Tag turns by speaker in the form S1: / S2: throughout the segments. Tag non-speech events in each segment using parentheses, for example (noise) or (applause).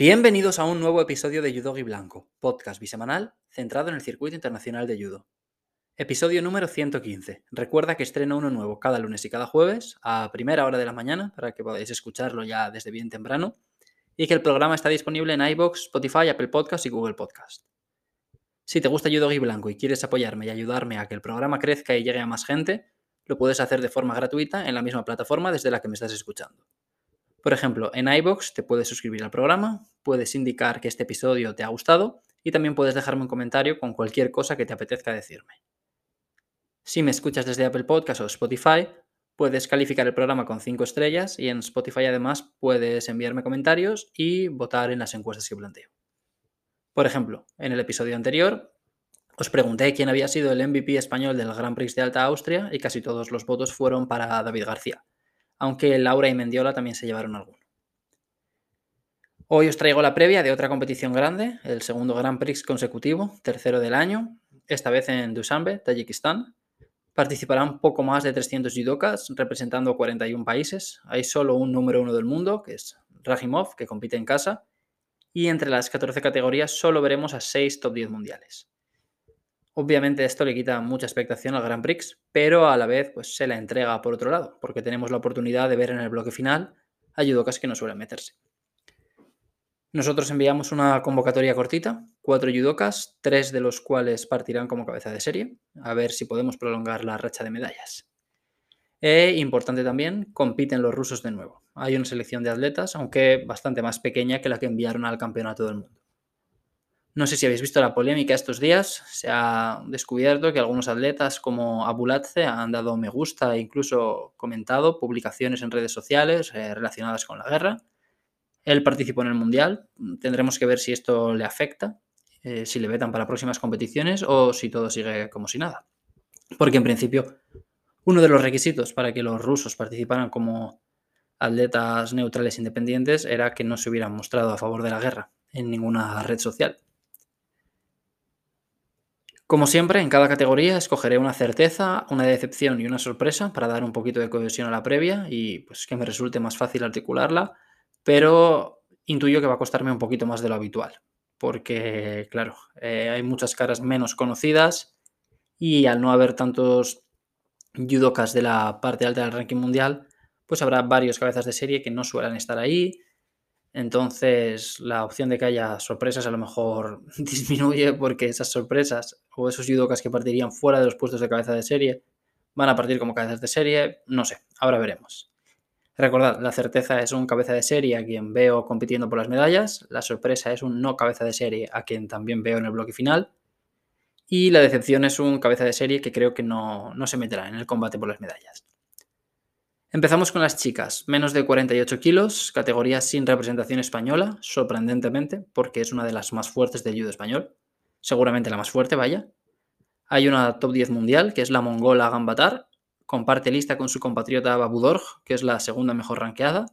S1: Bienvenidos a un nuevo episodio de Judo Blanco, podcast bisemanal centrado en el circuito internacional de judo. Episodio número 115. Recuerda que estreno uno nuevo cada lunes y cada jueves a primera hora de la mañana para que podáis escucharlo ya desde bien temprano y que el programa está disponible en iBox, Spotify, Apple Podcast y Google Podcast. Si te gusta Judo Blanco y quieres apoyarme y ayudarme a que el programa crezca y llegue a más gente, lo puedes hacer de forma gratuita en la misma plataforma desde la que me estás escuchando. Por ejemplo, en iBox te puedes suscribir al programa, puedes indicar que este episodio te ha gustado y también puedes dejarme un comentario con cualquier cosa que te apetezca decirme. Si me escuchas desde Apple Podcast o Spotify, puedes calificar el programa con 5 estrellas y en Spotify además puedes enviarme comentarios y votar en las encuestas que planteo. Por ejemplo, en el episodio anterior os pregunté quién había sido el MVP español del Grand Prix de Alta Austria y casi todos los votos fueron para David García aunque Laura y Mendiola también se llevaron alguno. Hoy os traigo la previa de otra competición grande, el segundo Grand Prix consecutivo, tercero del año, esta vez en Dushanbe, Tayikistán. Participarán poco más de 300 judokas representando 41 países. Hay solo un número uno del mundo, que es Rajimov, que compite en casa. Y entre las 14 categorías solo veremos a 6 top 10 mundiales. Obviamente esto le quita mucha expectación al Grand Prix, pero a la vez pues, se la entrega por otro lado, porque tenemos la oportunidad de ver en el bloque final a judokas que no suelen meterse. Nosotros enviamos una convocatoria cortita, cuatro judokas, tres de los cuales partirán como cabeza de serie, a ver si podemos prolongar la racha de medallas. E importante también, compiten los rusos de nuevo. Hay una selección de atletas, aunque bastante más pequeña que la que enviaron al Campeonato del Mundo. No sé si habéis visto la polémica estos días. Se ha descubierto que algunos atletas como Abulatze han dado me gusta e incluso comentado publicaciones en redes sociales eh, relacionadas con la guerra. Él participó en el Mundial. Tendremos que ver si esto le afecta, eh, si le vetan para próximas competiciones o si todo sigue como si nada. Porque en principio uno de los requisitos para que los rusos participaran como atletas neutrales independientes era que no se hubieran mostrado a favor de la guerra en ninguna red social. Como siempre, en cada categoría escogeré una certeza, una decepción y una sorpresa para dar un poquito de cohesión a la previa y pues que me resulte más fácil articularla, pero intuyo que va a costarme un poquito más de lo habitual, porque claro, eh, hay muchas caras menos conocidas y al no haber tantos judokas de la parte alta del ranking mundial, pues habrá varios cabezas de serie que no suelen estar ahí. Entonces, la opción de que haya sorpresas a lo mejor (laughs) disminuye porque esas sorpresas o esos judokas que partirían fuera de los puestos de cabeza de serie van a partir como cabezas de serie. No sé, ahora veremos. Recordad, la certeza es un cabeza de serie a quien veo compitiendo por las medallas, la sorpresa es un no cabeza de serie a quien también veo en el bloque final y la decepción es un cabeza de serie que creo que no, no se meterá en el combate por las medallas. Empezamos con las chicas, menos de 48 kilos, categoría sin representación española, sorprendentemente, porque es una de las más fuertes del judo español, seguramente la más fuerte, vaya. Hay una top 10 mundial, que es la mongola Gambatar, comparte lista con su compatriota Babudorj, que es la segunda mejor ranqueada,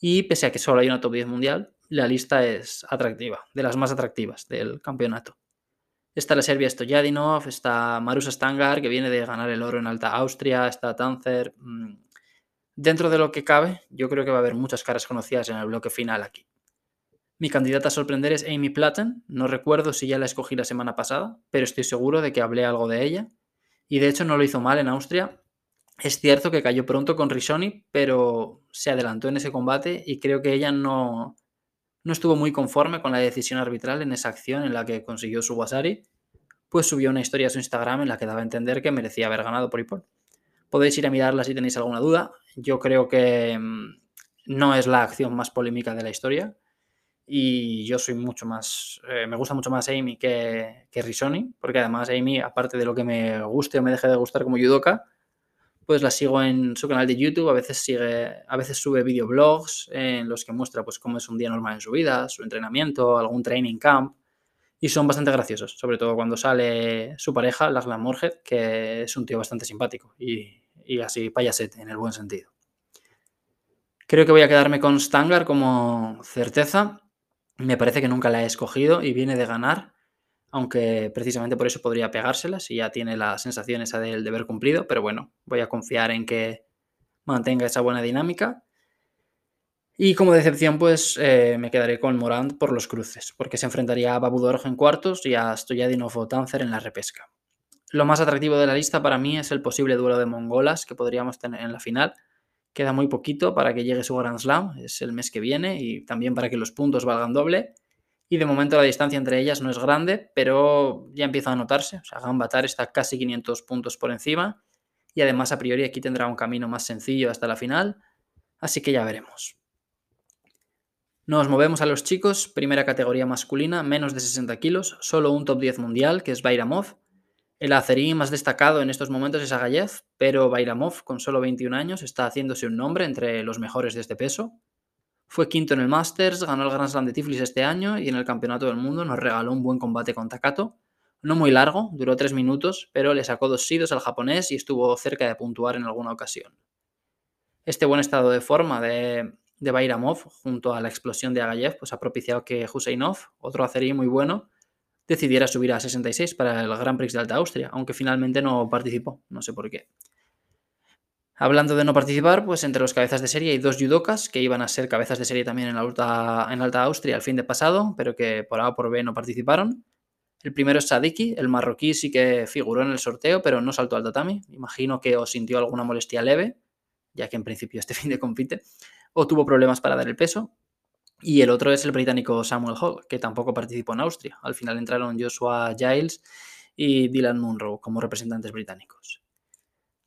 S1: y pese a que solo hay una top 10 mundial, la lista es atractiva, de las más atractivas del campeonato. Está la Serbia Stojadinov, está Marusa Stangar, que viene de ganar el oro en Alta Austria, está Tanzer, mm, Dentro de lo que cabe, yo creo que va a haber muchas caras conocidas en el bloque final aquí. Mi candidata a sorprender es Amy Platten. No recuerdo si ya la escogí la semana pasada, pero estoy seguro de que hablé algo de ella. Y de hecho no lo hizo mal en Austria. Es cierto que cayó pronto con Rishoni, pero se adelantó en ese combate y creo que ella no, no estuvo muy conforme con la decisión arbitral en esa acción en la que consiguió su Wasari, pues subió una historia a su Instagram en la que daba a entender que merecía haber ganado por ipol. Podéis ir a mirarla si tenéis alguna duda. Yo creo que mm, no es la acción más polémica de la historia. Y yo soy mucho más. Eh, me gusta mucho más Amy que, que Risoni, porque además Amy, aparte de lo que me guste o me deje de gustar como judoka, pues la sigo en su canal de YouTube. A veces sigue, a veces sube videoblogs en los que muestra pues cómo es un día normal en su vida, su entrenamiento, algún training camp. Y son bastante graciosos, sobre todo cuando sale su pareja, Lachlan Morhead, que es un tío bastante simpático. Y y así payasete en el buen sentido. Creo que voy a quedarme con Stangar como certeza. Me parece que nunca la he escogido y viene de ganar, aunque precisamente por eso podría pegársela si ya tiene la sensación esa del deber cumplido, pero bueno, voy a confiar en que mantenga esa buena dinámica. Y como decepción, pues eh, me quedaré con Morant por los cruces, porque se enfrentaría a Babu en cuartos y a Stoyadinov o en la repesca. Lo más atractivo de la lista para mí es el posible duelo de mongolas que podríamos tener en la final. Queda muy poquito para que llegue su Grand Slam, es el mes que viene, y también para que los puntos valgan doble. Y de momento la distancia entre ellas no es grande, pero ya empieza a notarse. O sea, Gambatar está casi 500 puntos por encima. Y además, a priori, aquí tendrá un camino más sencillo hasta la final. Así que ya veremos. Nos movemos a los chicos, primera categoría masculina, menos de 60 kilos, solo un top 10 mundial, que es Bairamov. El azerí más destacado en estos momentos es Agayev, pero Bairamov, con solo 21 años, está haciéndose un nombre entre los mejores de este peso. Fue quinto en el Masters, ganó el Grand Slam de Tiflis este año y en el Campeonato del Mundo nos regaló un buen combate con Takato. No muy largo, duró tres minutos, pero le sacó dos sidos al japonés y estuvo cerca de puntuar en alguna ocasión. Este buen estado de forma de, de Bairamov, junto a la explosión de Agayev, pues ha propiciado que Huseinov, otro acerí muy bueno, decidiera subir a 66 para el Grand Prix de Alta Austria, aunque finalmente no participó, no sé por qué. Hablando de no participar, pues entre los cabezas de serie hay dos judokas que iban a ser cabezas de serie también en, Alta, en Alta Austria al fin de pasado, pero que por A o por B no participaron. El primero es Sadiki, el marroquí sí que figuró en el sorteo, pero no saltó al tatami. Imagino que o sintió alguna molestia leve, ya que en principio este (laughs) fin de compite, o tuvo problemas para dar el peso. Y el otro es el británico Samuel Hall, que tampoco participó en Austria. Al final entraron Joshua Giles y Dylan Munro como representantes británicos.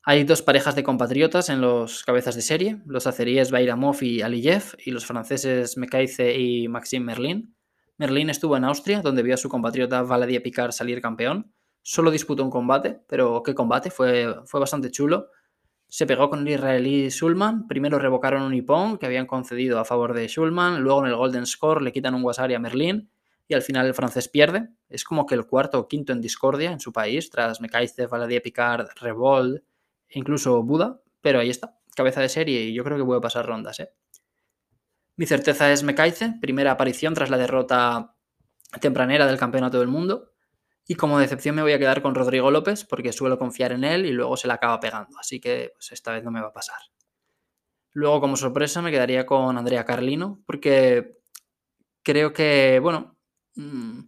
S1: Hay dos parejas de compatriotas en los cabezas de serie, los azeríes Bairamov y Aliyev y los franceses Mekaize y Maxime Merlin. Merlin estuvo en Austria, donde vio a su compatriota Valadie Picard salir campeón. Solo disputó un combate, pero qué combate, fue, fue bastante chulo. Se pegó con el israelí Schulman, primero revocaron un Ippon que habían concedido a favor de Schulman, luego en el Golden Score le quitan un Wasari a Merlin y al final el francés pierde. Es como que el cuarto o quinto en discordia en su país, tras Mekaize, Valadie Picard, Revolt incluso Buda, pero ahí está, cabeza de serie y yo creo que puede pasar rondas. ¿eh? Mi certeza es Mekaize, primera aparición tras la derrota tempranera del Campeonato del Mundo. Y como decepción me voy a quedar con Rodrigo López porque suelo confiar en él y luego se la acaba pegando. Así que pues, esta vez no me va a pasar. Luego como sorpresa me quedaría con Andrea Carlino porque creo que, bueno, mm,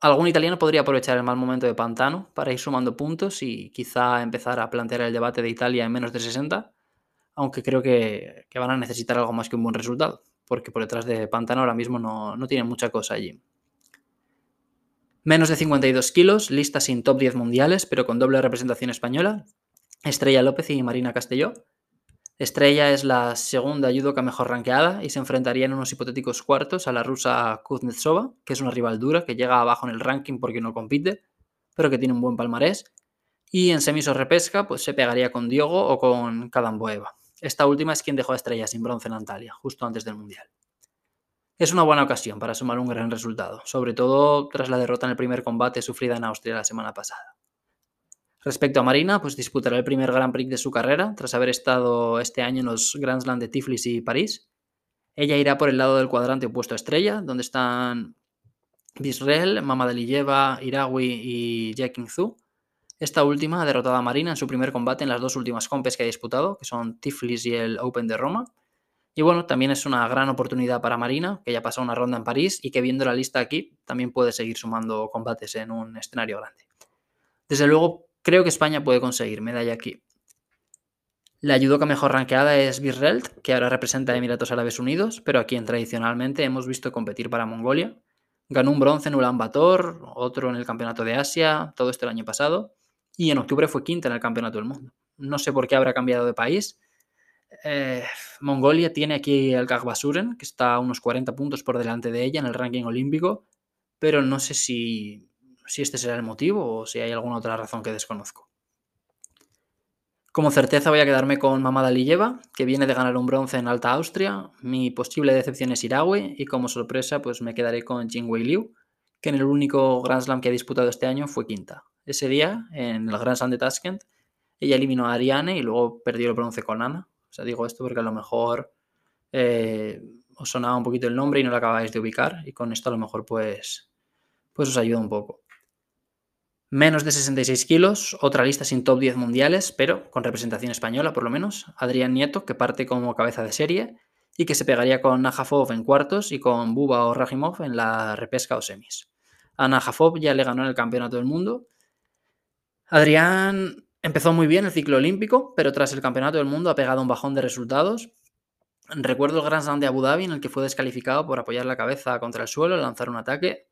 S1: algún italiano podría aprovechar el mal momento de Pantano para ir sumando puntos y quizá empezar a plantear el debate de Italia en menos de 60, aunque creo que, van a necesitar algo más que un buen resultado, porque por detrás de Pantano ahora mismo no, no tiene mucha cosa allí. Menos de 52 kilos, lista sin top 10 mundiales, pero con doble representación española, Estrella López y Marina Castelló. Estrella es la segunda judoka mejor rankeada y se enfrentaría en unos hipotéticos cuartos a la rusa Kuznetsova, que es una rival dura que llega abajo en el ranking porque no compite, pero que tiene un buen palmarés. Y en semis repesca, pues se pegaría con Diogo o con Kadamboeva. Esta última es quien dejó a Estrella sin bronce en Antalya, justo antes del Mundial. Es una buena ocasión para sumar un gran resultado, sobre todo tras la derrota en el primer combate sufrida en Austria la semana pasada. Respecto a Marina, pues disputará el primer Grand Prix de su carrera, tras haber estado este año en los Grand Slam de Tiflis y París. Ella irá por el lado del cuadrante opuesto a Estrella, donde están Bisrel, Mamadaliyeva, Irawi y Jekin Zhu. Esta última ha derrotado a Marina en su primer combate en las dos últimas compes que ha disputado, que son Tiflis y el Open de Roma. Y bueno, también es una gran oportunidad para Marina, que ya pasó una ronda en París y que viendo la lista aquí también puede seguir sumando combates en un escenario grande. Desde luego, Creo que España puede conseguir medalla aquí. La judoka mejor rankeada es Birrelt, que ahora representa a Emiratos Árabes Unidos, pero a quien tradicionalmente hemos visto competir para Mongolia. Ganó un bronce en Ulan Bator, otro en el Campeonato de Asia, todo esto el año pasado, y en octubre fue quinta en el Campeonato del Mundo. No sé por qué habrá cambiado de país. Eh, Mongolia tiene aquí el Kagbasuren, que está a unos 40 puntos por delante de ella en el ranking olímpico, pero no sé si si este será el motivo o si hay alguna otra razón que desconozco. Como certeza voy a quedarme con Mamada Liyeva, que viene de ganar un bronce en Alta Austria. Mi posible decepción es Irawe y como sorpresa pues me quedaré con Jingwei Liu, que en el único Grand Slam que ha disputado este año fue quinta. Ese día, en el Grand Slam de Tashkent, ella eliminó a Ariane y luego perdió el bronce con Ana. Sea, digo esto porque a lo mejor eh, os sonaba un poquito el nombre y no lo acabáis de ubicar y con esto a lo mejor pues, pues os ayuda un poco. Menos de 66 kilos, otra lista sin top 10 mundiales, pero con representación española por lo menos. Adrián Nieto, que parte como cabeza de serie. y que se pegaría con Najafov en cuartos y con Buba o Rajimov en la repesca o semis. A Najafov ya le ganó en el Campeonato del Mundo. Adrián empezó muy bien el ciclo olímpico, pero tras el Campeonato del Mundo ha pegado un bajón de resultados. Recuerdo el Grand Slam de Abu Dhabi en el que fue descalificado por apoyar la cabeza contra el suelo, lanzar un ataque.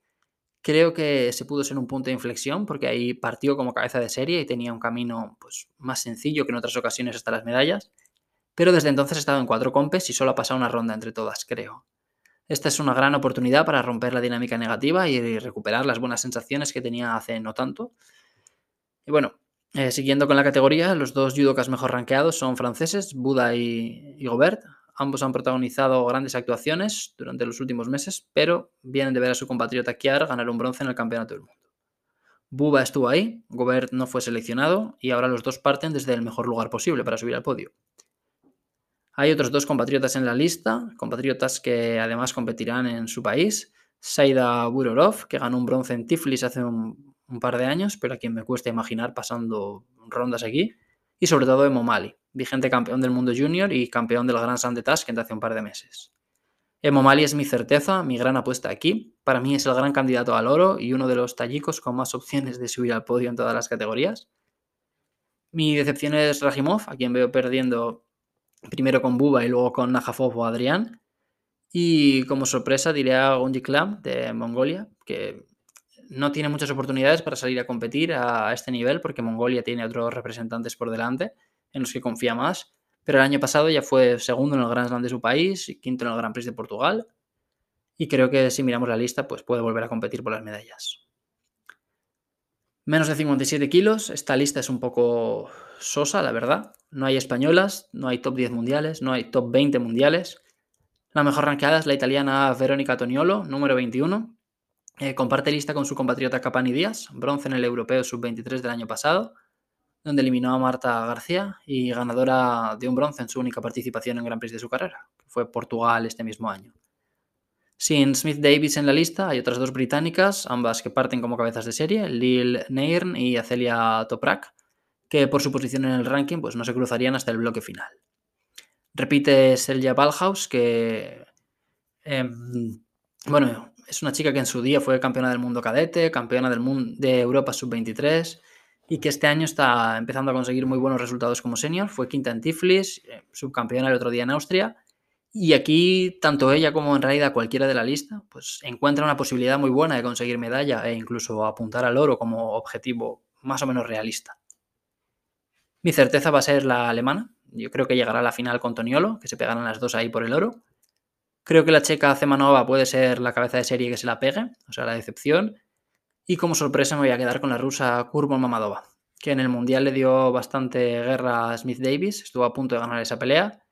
S1: Creo que se pudo ser un punto de inflexión porque ahí partió como cabeza de serie y tenía un camino pues, más sencillo que en otras ocasiones hasta las medallas. Pero desde entonces ha estado en cuatro compes y solo ha pasado una ronda entre todas, creo. Esta es una gran oportunidad para romper la dinámica negativa y recuperar las buenas sensaciones que tenía hace no tanto. Y bueno, eh, siguiendo con la categoría, los dos judokas mejor rankeados son franceses, Buda y, y Gobert. Ambos han protagonizado grandes actuaciones durante los últimos meses, pero vienen de ver a su compatriota Kiar ganar un bronce en el Campeonato del Mundo. Buba estuvo ahí, Gobert no fue seleccionado y ahora los dos parten desde el mejor lugar posible para subir al podio. Hay otros dos compatriotas en la lista, compatriotas que además competirán en su país. Saida Burorov, que ganó un bronce en Tiflis hace un, un par de años, pero a quien me cuesta imaginar pasando rondas aquí. Y sobre todo Emo Mali, vigente campeón del mundo junior y campeón del Grand Slam de Tashkent hace un par de meses. Emo Mali es mi certeza, mi gran apuesta aquí. Para mí es el gran candidato al oro y uno de los tallicos con más opciones de subir al podio en todas las categorías. Mi decepción es Rajimov, a quien veo perdiendo primero con Buba y luego con Najafov o Adrián. Y como sorpresa diré a Gonji Klam de Mongolia, que no tiene muchas oportunidades para salir a competir a este nivel porque Mongolia tiene otros representantes por delante en los que confía más. Pero el año pasado ya fue segundo en el Grand Slam de su país y quinto en el Grand Prix de Portugal. Y creo que si miramos la lista, pues puede volver a competir por las medallas. Menos de 57 kilos. Esta lista es un poco sosa, la verdad. No hay españolas, no hay top 10 mundiales, no hay top 20 mundiales. La mejor ranqueada es la italiana Verónica Toniolo, número 21. Eh, comparte lista con su compatriota Capani Díaz, bronce en el Europeo Sub-23 del año pasado donde eliminó a Marta García y ganadora de un bronce en su única participación en Gran Prix de su carrera, que fue Portugal este mismo año. Sin Smith Davis en la lista, hay otras dos británicas, ambas que parten como cabezas de serie, Lil Nairn y Acelia Toprak, que por su posición en el ranking pues no se cruzarían hasta el bloque final. Repite Selja Balhaus, que em, bueno, es una chica que en su día fue campeona del mundo cadete, campeona del mundo de Europa sub-23 y que este año está empezando a conseguir muy buenos resultados como senior. Fue quinta en Tiflis, eh, subcampeona el otro día en Austria. Y aquí, tanto ella como en realidad cualquiera de la lista, pues encuentra una posibilidad muy buena de conseguir medalla e incluso apuntar al oro como objetivo más o menos realista. Mi certeza va a ser la alemana. Yo creo que llegará a la final con Toniolo, que se pegarán las dos ahí por el oro. Creo que la checa Zemanova puede ser la cabeza de serie que se la pegue, o sea, la decepción. Y como sorpresa me voy a quedar con la rusa Kurbo Mamadova, que en el Mundial le dio bastante guerra a Smith Davis, estuvo a punto de ganar esa pelea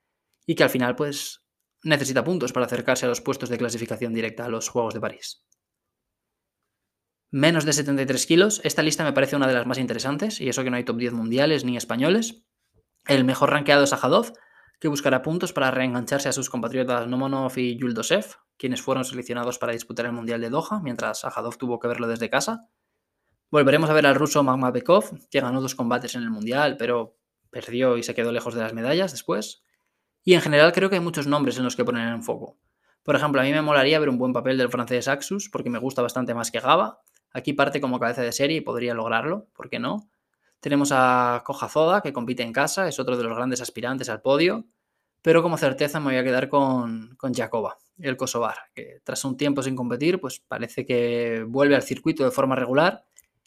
S1: y que al final pues necesita puntos para acercarse a los puestos de clasificación directa a los Juegos de París. Menos de 73 kilos, esta lista me parece una de las más interesantes y eso que no hay top 10 mundiales ni españoles. El mejor rankeado es Ajadov, que buscará puntos para reengancharse a sus compatriotas Nomonov y Yuldosev, quienes fueron seleccionados para disputar el Mundial de Doha, mientras Ajadov tuvo que verlo desde casa. Volveremos a ver al ruso Magmabekov, que ganó dos combates en el Mundial, pero perdió y se quedó lejos de las medallas después. Y en general creo que hay muchos nombres en los que poner en foco. Por ejemplo, a mí me molaría ver un buen papel del francés Axus, porque me gusta bastante más que Gaba. Aquí parte como cabeza de serie y podría lograrlo, ¿por qué no? Tenemos a Zoda, que compite en casa, es otro de los grandes aspirantes al podio, pero como certeza me voy a quedar con, con Jacoba, el kosovar, que tras un tiempo sin competir, pues parece que vuelve al circuito de forma regular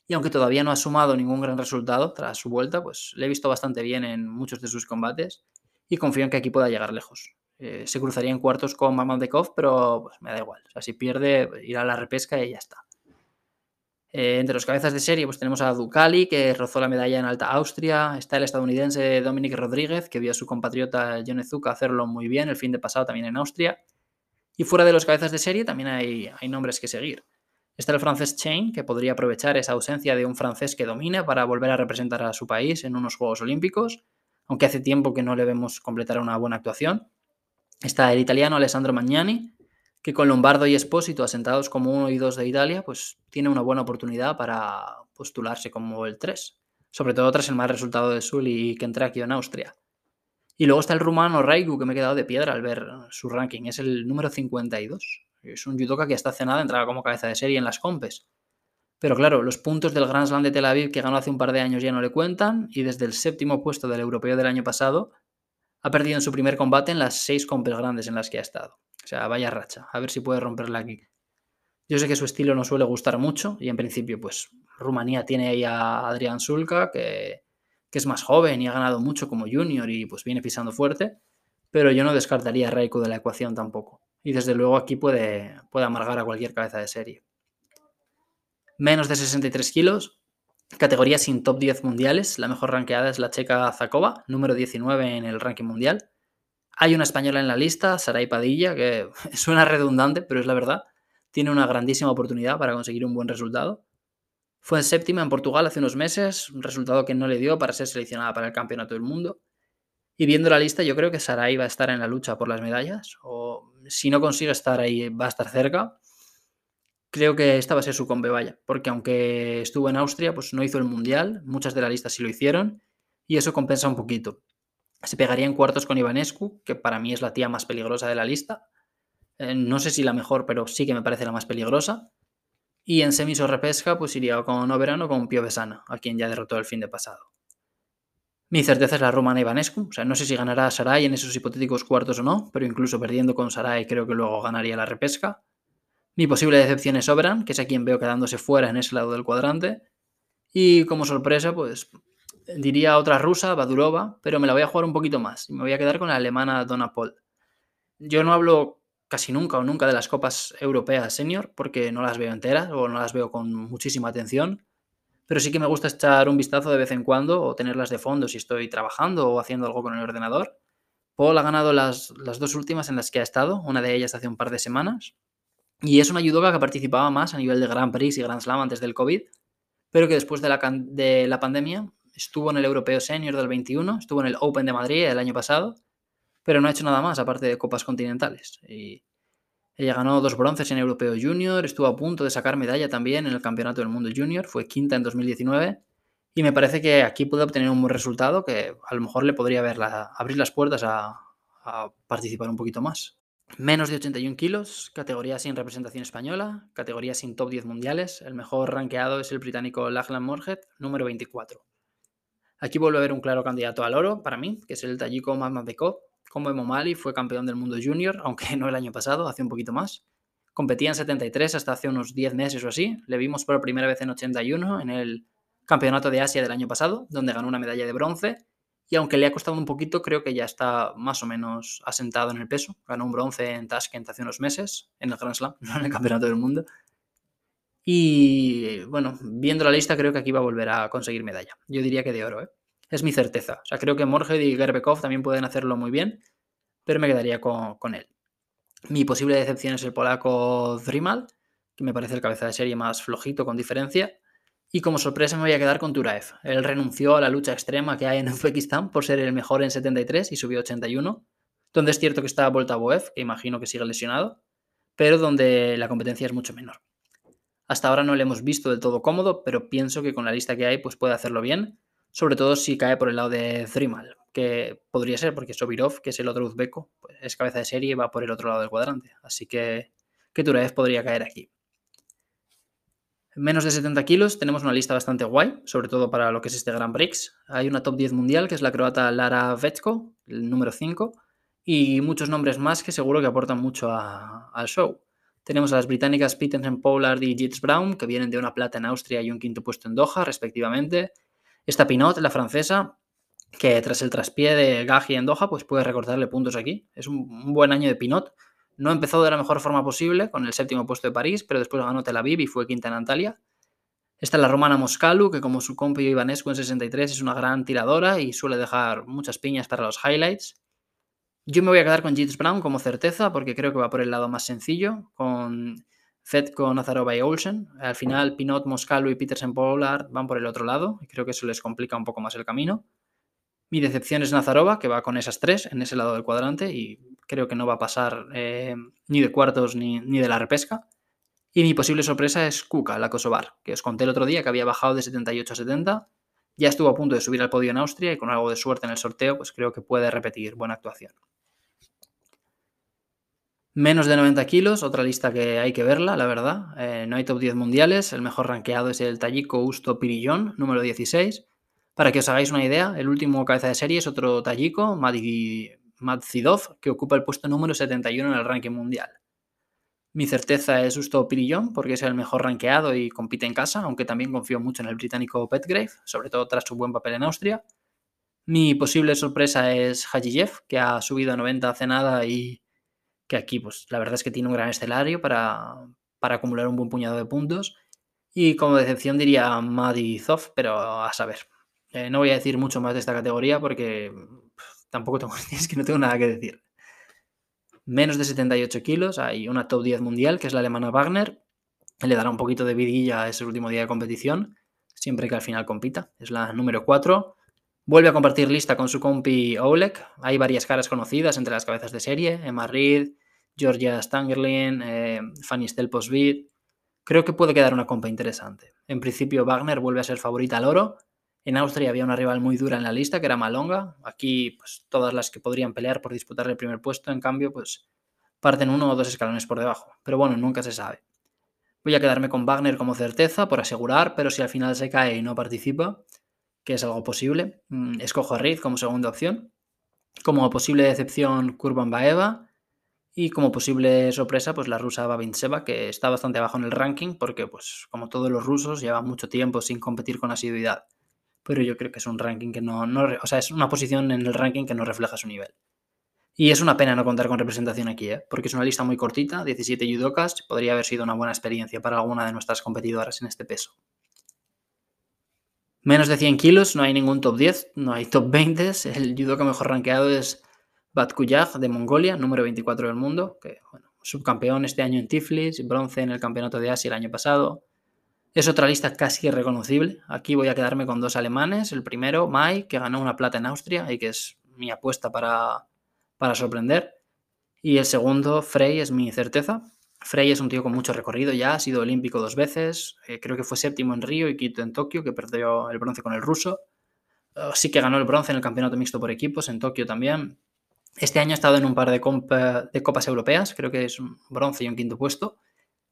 S1: y aunque todavía no ha sumado ningún gran resultado tras su vuelta, pues le he visto bastante bien en muchos de sus combates y confío en que aquí pueda llegar lejos. Eh, se cruzaría en cuartos con Mamandekov, pero pues, me da igual. O sea, si pierde, irá a la repesca y ya está. Eh, entre los cabezas de serie pues tenemos a Ducali, que rozó la medalla en Alta Austria. Está el estadounidense Dominic Rodríguez, que vio a su compatriota Yonezuka hacerlo muy bien el fin de pasado también en Austria. Y fuera de los cabezas de serie también hay, hay nombres que seguir. Está el francés Chain, que podría aprovechar esa ausencia de un francés que domine para volver a representar a su país en unos Juegos Olímpicos, aunque hace tiempo que no le vemos completar una buena actuación. Está el italiano Alessandro Magnani, que con Lombardo y Espósito asentados como uno y dos de Italia, pues tiene una buena oportunidad para postularse como el 3, sobre todo tras el mal resultado de Sully y Kentracchio en Austria. Y luego está el rumano Raiku, que me he quedado de piedra al ver su ranking. Es el número 52. Es un judoka que hasta hace nada entraba como cabeza de serie en las compes. Pero claro, los puntos del Grand Slam de Tel Aviv que ganó hace un par de años ya no le cuentan y desde el séptimo puesto del europeo del año pasado ha perdido en su primer combate en las seis compes grandes en las que ha estado. O sea, vaya racha. A ver si puede romperla aquí. Yo sé que su estilo no suele gustar mucho y en principio pues Rumanía tiene ahí a Adrián Sulka que, que es más joven y ha ganado mucho como junior y pues viene pisando fuerte, pero yo no descartaría a Raiko de la ecuación tampoco. Y desde luego aquí puede, puede amargar a cualquier cabeza de serie. Menos de 63 kilos, categoría sin top 10 mundiales, la mejor ranqueada es la checa Zakova, número 19 en el ranking mundial. Hay una española en la lista, Saray Padilla, que (laughs) suena redundante, pero es la verdad tiene una grandísima oportunidad para conseguir un buen resultado. Fue en séptima en Portugal hace unos meses, un resultado que no le dio para ser seleccionada para el Campeonato del Mundo. Y viendo la lista, yo creo que Sarai va a estar en la lucha por las medallas, o si no consigue estar ahí, va a estar cerca. Creo que esta va a ser su combe, vaya, porque aunque estuvo en Austria, pues no hizo el Mundial, muchas de la lista sí lo hicieron, y eso compensa un poquito. Se pegaría en cuartos con Ivanescu, que para mí es la tía más peligrosa de la lista, eh, no sé si la mejor, pero sí que me parece la más peligrosa. Y en semis o repesca, pues iría con Oberan o con Piovesana, a quien ya derrotó el fin de pasado. Mi certeza es la romana Ivanescu. O sea, no sé si ganará Sarai en esos hipotéticos cuartos o no, pero incluso perdiendo con Sarai creo que luego ganaría la repesca. Mi posible decepción es Oberan, que es a quien veo quedándose fuera en ese lado del cuadrante. Y como sorpresa, pues diría otra rusa, Badurova, pero me la voy a jugar un poquito más y me voy a quedar con la alemana Donna Paul. Yo no hablo casi nunca o nunca de las copas europeas senior porque no las veo enteras o no las veo con muchísima atención. Pero sí que me gusta echar un vistazo de vez en cuando o tenerlas de fondo si estoy trabajando o haciendo algo con el ordenador. Paul ha ganado las, dos últimas en las que ha estado, una de ellas hace un par de semanas. Y es una judoka que participaba más a nivel de Grand Prix y Grand Slam antes del COVID, pero que después de la, de la pandemia estuvo en el Europeo Senior del 21, estuvo en el Open de Madrid el año pasado pero no ha hecho nada más aparte de copas continentales. Y ella ganó dos bronces en Europeo Junior, estuvo a punto de sacar medalla también en el Campeonato del Mundo Junior, fue quinta en 2019 y me parece que aquí puede obtener un buen resultado que a lo mejor le podría abrir las puertas a, a participar un poquito más. Menos de 81 kilos, categoría sin representación española, categoría sin top 10 mundiales. El mejor rankeado es el británico Lachlan Morhead, número 24. Aquí vuelve a haber un claro candidato al oro para mí, que es el tayiko Bekov, como Emomali fue campeón del mundo junior, aunque (laughs) no el año pasado, hace un poquito más. Competía en 73 hasta hace unos 10 meses o así. Le vimos por primera vez en 81 en el Campeonato de Asia del año pasado, donde ganó una medalla de bronce. Y aunque le ha costado un poquito, creo que ya está más o menos asentado en el peso. Ganó un bronce en Tashkent hace unos meses, en el Grand Slam, (laughs) no en el Campeonato del Mundo. Y bueno, viendo la lista, creo que aquí va a volver a conseguir medalla. Yo diría que de oro, ¿eh? Es mi certeza. O sea, creo que Morhed y Gerbekov también pueden hacerlo muy bien, pero me quedaría con, él. Mi posible decepción es el polaco Drimal, que me parece el cabeza de serie más flojito con diferencia. Y como sorpresa me voy a quedar con Turaev. Él renunció a la lucha extrema que hay en (laughs) Uzbekistán por ser el mejor en 73 y subió 81, donde es cierto que está Voltaboev, que imagino que sigue lesionado, pero donde la competencia es mucho menor. Hasta ahora no le hemos visto del todo cómodo, pero pienso que con la lista que hay pues puede hacerlo bien sobre todo si cae por el lado de Zrimal, que podría ser porque Sobirov, que es el otro uzbeco, pues es cabeza de serie y va por el otro lado del cuadrante. Así que, que Turaev podría caer aquí. Menos de 70 kilos, tenemos una lista bastante guay, sobre todo para lo que es este Grand Prix. Hay una top 10 mundial, que es la croata Lara Vetko, el número 5, y muchos nombres más que seguro que aportan mucho al show. Tenemos a las británicas Peterson Pollard y Jits Brown, que vienen de una plata en Austria y un quinto puesto en Doha, respectivamente. Esta Pinot, la francesa, que tras el traspié de Gaji en Doha, pues puede recortarle puntos aquí. Es un, buen año de Pinot. No empezó de la mejor forma posible, con el séptimo puesto de París, pero después ganó Tel Aviv y fue quinta en Antalya. Esta es la romana Moscalu, que como su compi Ivanescu en 63 es una gran tiradora y suele dejar muchas piñas para los highlights. Yo me voy a quedar con Jits Brown como certeza, porque creo que va por el lado más sencillo, con con Nazarova y Olsen. Al final, Pinot, Moscalu y Petersen Pollard van por el otro lado. Y creo que eso les complica un poco más el camino. Mi decepción es Nazarova, que va con esas tres en ese lado del cuadrante y creo que no va a pasar eh, ni de cuartos ni, ni, de la repesca. Y mi posible sorpresa es Kuka, la Kosovar, que os conté el otro día que había bajado de 78 a 70 Ya estuvo a punto de subir al podio en Austria y con algo de suerte en el sorteo, pues creo que puede repetir buena actuación. Menos de 90 kilos, otra lista que hay que verla, la verdad. Eh, no hay top 10 mundiales, el mejor rankeado es el Tayiko Usto Pirillón, número 16. Para que os hagáis una idea, el último cabeza de serie es otro Tayiko, Madzidov, que ocupa el puesto número 71 en el ranking mundial. Mi certeza es Usto Pirillón, porque es el mejor rankeado y compite en casa, aunque también confío mucho en el británico Petgrave, sobre todo tras su buen papel en Austria. Mi posible sorpresa es Hajiyev, que ha subido a 90 hace nada y que aquí, pues la verdad es que tiene un gran escenario para, acumular un buen puñado de puntos. Y como decepción diría Madizov, pero a saber. Eh, no voy a decir mucho más de esta categoría porque tampoco tengo, (laughs) es que no tengo nada que decir. Menos de 78 kilos, hay una top 10 mundial que es la alemana Wagner. Le dará un poquito de vidilla a ese último día de competición, siempre que al final compita. Es la número 4. Vuelve a compartir lista con su compi Oleg. Hay varias caras conocidas entre las cabezas de serie. Emma Reed, Georgia Stangerlin, eh, Fanny Stelposvid. Creo que puede quedar una compa interesante. En principio, Wagner vuelve a ser favorita al oro. En Austria había una rival muy dura en la lista, que era Malonga. Aquí, pues todas las que podrían pelear por disputar el primer puesto, en cambio, pues parten uno o dos escalones por debajo. Pero bueno, nunca se sabe. Voy a quedarme con Wagner como certeza, por asegurar, pero si al final se cae y no participa, que es algo posible. Mm, escojo a Reed como segunda opción. Como posible decepción, Kurban Baeva. Y como posible sorpresa, pues la rusa Babintseva, que está bastante abajo en el ranking, porque, pues, como todos los rusos, lleva mucho tiempo sin competir con asiduidad. Pero yo creo que es un ranking que no, no, O sea, es una posición en el ranking que no refleja su nivel. Y es una pena no contar con representación aquí, ¿eh? porque es una lista muy cortita, 17 judokas, podría haber sido una buena experiencia para alguna de nuestras competidoras en este peso. Menos de 100 kilos, no hay ningún top 10, no hay top 20. El judoka mejor rankeado es Batkuyag de Mongolia, número 24 del mundo, que subcampeón este año en Tiflis, bronce en el Campeonato de Asia el año pasado. Es otra lista casi irreconocible. Aquí voy a quedarme con dos alemanes. El primero, Mai, que ganó una plata en Austria y que es mi apuesta para, para sorprender. Y el segundo, Frey, es mi certeza. Frey es un tío con mucho recorrido ya, ha sido olímpico dos veces, eh, creo que fue séptimo en Río y quinto en Tokio, que perdió el bronce con el ruso. Uh, sí que ganó el bronce en el campeonato mixto por equipos, en Tokio también. Este año ha estado en un par de, de copas europeas, creo que es un bronce y un quinto puesto.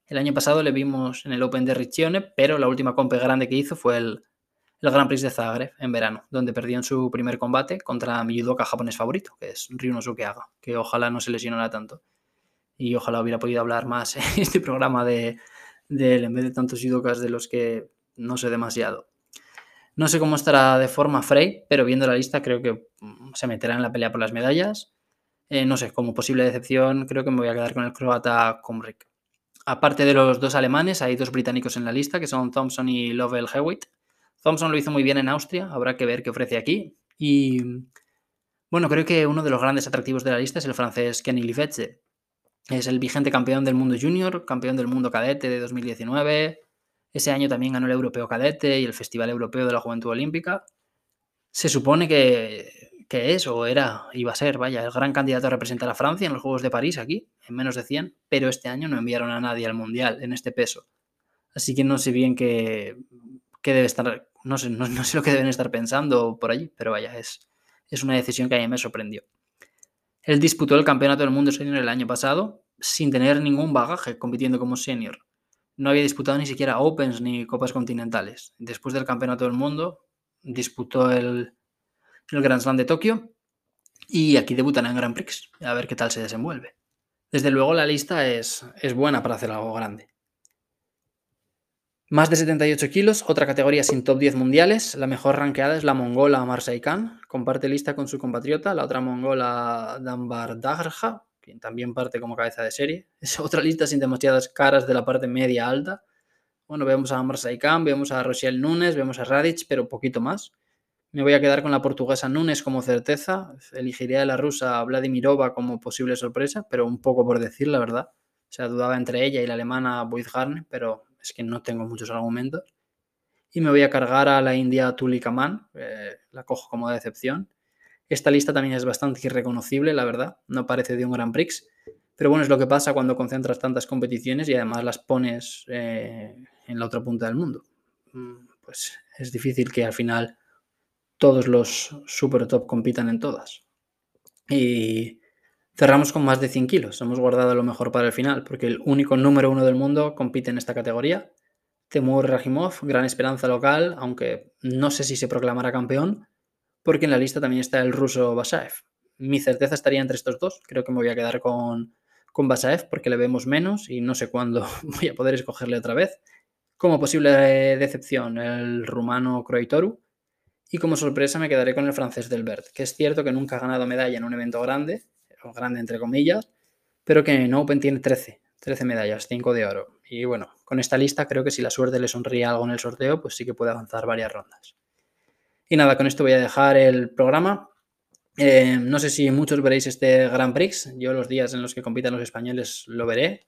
S1: El año pasado le vimos en el Open de Riccione, pero la última compa grande que hizo fue el, el Grand Prix de Zagreb en verano, donde perdió en su primer combate contra mi judoka japonés favorito, que es Ryunosuke Aga, que ojalá no se lesionara tanto y ojalá hubiera podido hablar más (laughs) en este programa de, él en vez de tantos judokas de los que no sé demasiado. No sé cómo estará de forma Frey, pero viendo la lista creo que mm, se meterá en la pelea por las medallas. Eh, no sé, como posible decepción creo que me voy a quedar con el croata Komrik. Aparte de los dos alemanes, hay dos británicos en la lista, que son Thompson y Lovell Hewitt. Thompson lo hizo muy bien en Austria, habrá que ver qué ofrece aquí. Y bueno, creo que uno de los grandes atractivos de la lista es el francés Kenny Livetse, es el vigente campeón del mundo junior, campeón del mundo cadete de 2019. Ese año también ganó el Europeo Cadete y el Festival Europeo de la Juventud Olímpica. Se supone que, que es o era, iba a ser, vaya, el gran candidato a representar a Francia en los Juegos de París aquí, en menos de 100, pero este año no enviaron a nadie al Mundial en este peso. Así que no sé bien qué, debe estar, no sé, (laughs) no, sé lo que deben estar pensando por allí, pero vaya, es, es una decisión que a mí me sorprendió. Él disputó el Campeonato del Mundo Senior el año pasado sin tener ningún bagaje compitiendo como senior. No había disputado ni siquiera Opens ni Copas Continentales. Después del Campeonato del Mundo disputó el, el Grand Slam de Tokio y aquí debutan en Grand Prix. A ver qué tal se desenvuelve. Desde luego la lista es, es buena para hacer algo grande. Más de 78 kilos, otra categoría sin top 10 mundiales. La mejor ranqueada es la mongola Marseille Khan. Comparte lista con su compatriota, la otra mongola Dambar Dagrja, quien también parte como cabeza de serie. (laughs) Es otra lista sin demasiadas caras de la parte media alta. Bueno, vemos a Marseille Khan, vemos a Rochelle Nunes, vemos a Radic, pero poquito más. Me voy a quedar con la portuguesa Nunes como certeza. Elegiría a la rusa Vladimirova como posible sorpresa, pero un poco por decir la verdad. O sea, dudaba entre ella y la alemana Buizgarne, pero es que no tengo muchos argumentos. Y me voy a cargar a la India Tulikaman, eh, la cojo como decepción. Esta lista también es bastante irreconocible, la verdad, no parece de un Grand Prix, pero bueno, es lo que pasa cuando concentras tantas competiciones y además las pones eh, en la otra punta del mundo. Mm, pues es difícil que al final todos los super top compitan en todas. Y cerramos con más de 100 kilos. Hemos guardado lo mejor para el final, porque el único número uno del mundo compite en esta categoría. Temur Rajimov, gran esperanza local, aunque no sé si se proclamará campeón, porque en la lista también está el ruso Basaev. Mi certeza estaría entre estos dos. Creo que me voy a quedar con, con Basaev porque le vemos menos y no sé cuándo (laughs) voy a poder escogerle otra vez. Como posible decepción, el rumano Croitoru. Y como sorpresa me quedaré con el francés Delbert, que es cierto que nunca ha ganado medalla en un evento grande, o grande entre comillas, pero que en Open tiene 13, 13 medallas, 5 de oro. Y bueno, con esta lista creo que si la suerte le sonríe algo en el sorteo, pues sí que puede avanzar varias rondas. Y nada, con esto voy a dejar el programa. Eh, no sé si muchos veréis este Grand Prix. Yo los días en los que compitan los españoles lo veré.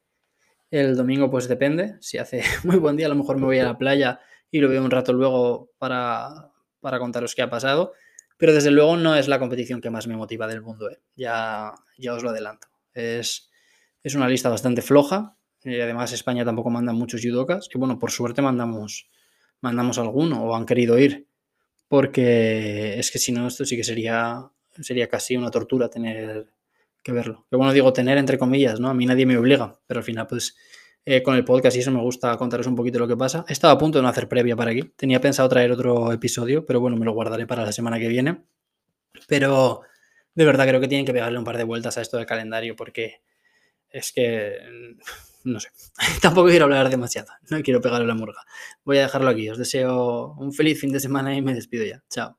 S1: El domingo pues depende. Si hace (laughs) muy buen día a lo mejor me voy a la playa y lo veo un rato luego para, para contaros qué ha pasado. Pero desde luego no es la competición que más me motiva del mundo, ¿eh? ya, ya os lo adelanto. Es, es una lista bastante floja y además España tampoco manda muchos judokas, que bueno, por suerte mandamos, mandamos alguno o han querido ir, porque es que si no esto sí que sería, sería casi una tortura tener que verlo. Que bueno, digo tener entre comillas, ¿no? A mí nadie me obliga, pero al final pues eh, con el podcast y eso me gusta contaros un poquito lo que pasa. He estado a punto de no hacer previa para aquí. Tenía pensado traer otro episodio, pero bueno, me lo guardaré para la semana que viene. Pero de verdad creo que tienen que pegarle un par de vueltas a esto del calendario porque es que, mm, no sé, (laughs) tampoco quiero hablar demasiado, no quiero pegarle la murga. Voy a dejarlo aquí, os deseo un feliz fin de semana y me despido ya. Chao.